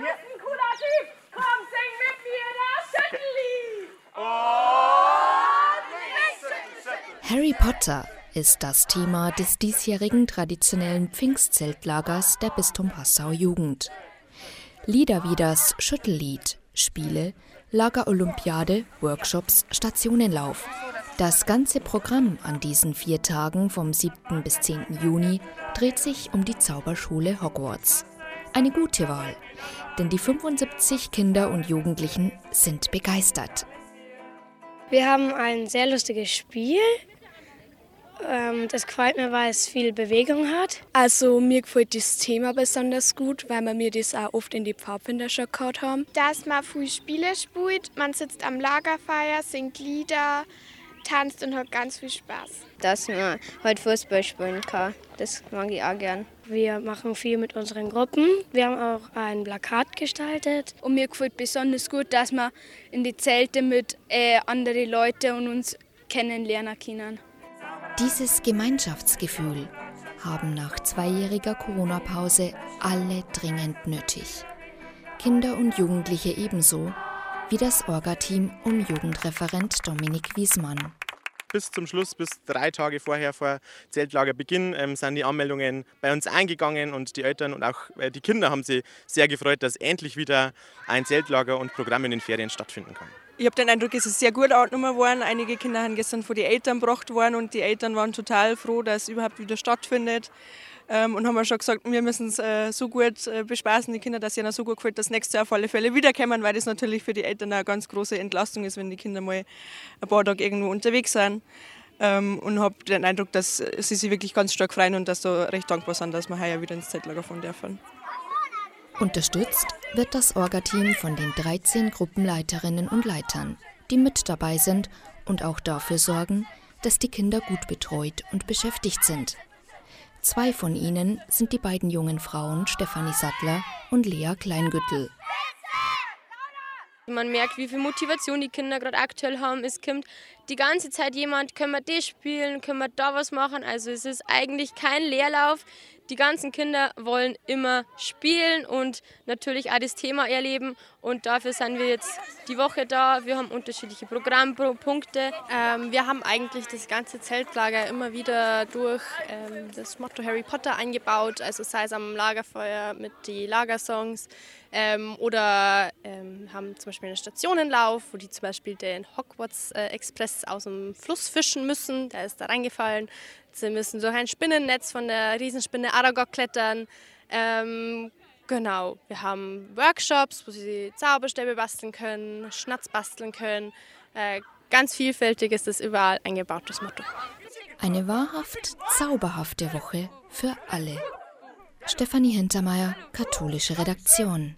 bist ein cooler Typ. Komm, sing mit mir das Schüttellied. Oh, Harry Potter ist das Thema des diesjährigen traditionellen Pfingstzeltlagers der Bistum Passau Jugend. Lieder wie das Schüttellied, Spiele, Lagerolympiade, Workshops, Stationenlauf. Das ganze Programm an diesen vier Tagen vom 7. bis 10. Juni dreht sich um die Zauberschule Hogwarts. Eine gute Wahl, denn die 75 Kinder und Jugendlichen sind begeistert. Wir haben ein sehr lustiges Spiel. Ähm, das gefällt mir, weil es viel Bewegung hat. Also mir gefällt das Thema besonders gut, weil wir mir das auch oft in die Pfadfinder schon gehört haben. Dass man viel Spiele spielt, man sitzt am Lagerfeuer, singt Lieder, tanzt und hat ganz viel Spaß. Dass man heute Fußball spielen kann, das mag ich auch gern. Wir machen viel mit unseren Gruppen. Wir haben auch ein Plakat gestaltet. Und mir gefällt besonders gut, dass wir in die Zelte mit äh, anderen Leuten und uns kennenlernen können. Dieses Gemeinschaftsgefühl haben nach zweijähriger Corona-Pause alle dringend nötig. Kinder und Jugendliche ebenso wie das Orga-Team um Jugendreferent Dominik Wiesmann. Bis zum Schluss, bis drei Tage vorher vor Zeltlagerbeginn, ähm, sind die Anmeldungen bei uns eingegangen und die Eltern und auch äh, die Kinder haben sich sehr gefreut, dass endlich wieder ein Zeltlager und Programm in den Ferien stattfinden kann. Ich habe den Eindruck, es ist sehr gut angenommen worden. Einige Kinder haben gestern von den Eltern gebracht worden und die Eltern waren total froh, dass es überhaupt wieder stattfindet. Ähm, und haben wir schon gesagt, wir müssen es äh, so gut äh, bespaßen, die Kinder, dass ihnen so gut gefällt, dass nächstes Jahr auf alle Fälle wiederkommen, weil das natürlich für die Eltern eine ganz große Entlastung ist, wenn die Kinder mal ein paar Tage irgendwo unterwegs sind. Ähm, und habe den Eindruck, dass sie sich wirklich ganz stark freuen und dass sie recht dankbar sind, dass wir heuer wieder ins Zeltlager fahren dürfen. Unterstützt wird das Orga-Team von den 13 Gruppenleiterinnen und Leitern, die mit dabei sind und auch dafür sorgen, dass die Kinder gut betreut und beschäftigt sind. Zwei von ihnen sind die beiden jungen Frauen Stefanie Sattler und Lea Kleingüttel. Man merkt, wie viel Motivation die Kinder gerade aktuell haben. Es kommt die ganze Zeit jemand, können wir das spielen, können wir da was machen. Also es ist eigentlich kein Leerlauf. Die ganzen Kinder wollen immer spielen und natürlich auch das Thema erleben. Und dafür sind wir jetzt die Woche da. Wir haben unterschiedliche Programmpunkte. Ähm, wir haben eigentlich das ganze Zeltlager immer wieder durch ähm, das Motto Harry Potter eingebaut. Also sei es am Lagerfeuer mit den Lagersongs ähm, oder ähm, haben zum Beispiel einen Stationenlauf, wo die zum Beispiel den Hogwarts äh, Express aus dem Fluss fischen müssen. Der ist da reingefallen. Sie müssen durch ein Spinnennetz von der Riesenspinne Aragog klettern. Ähm, genau, wir haben Workshops, wo sie Zauberstäbe basteln können, Schnatz basteln können. Äh, ganz vielfältig ist das überall eingebaut, das Motto. Eine wahrhaft zauberhafte Woche für alle. Stefanie Hintermeier, katholische Redaktion.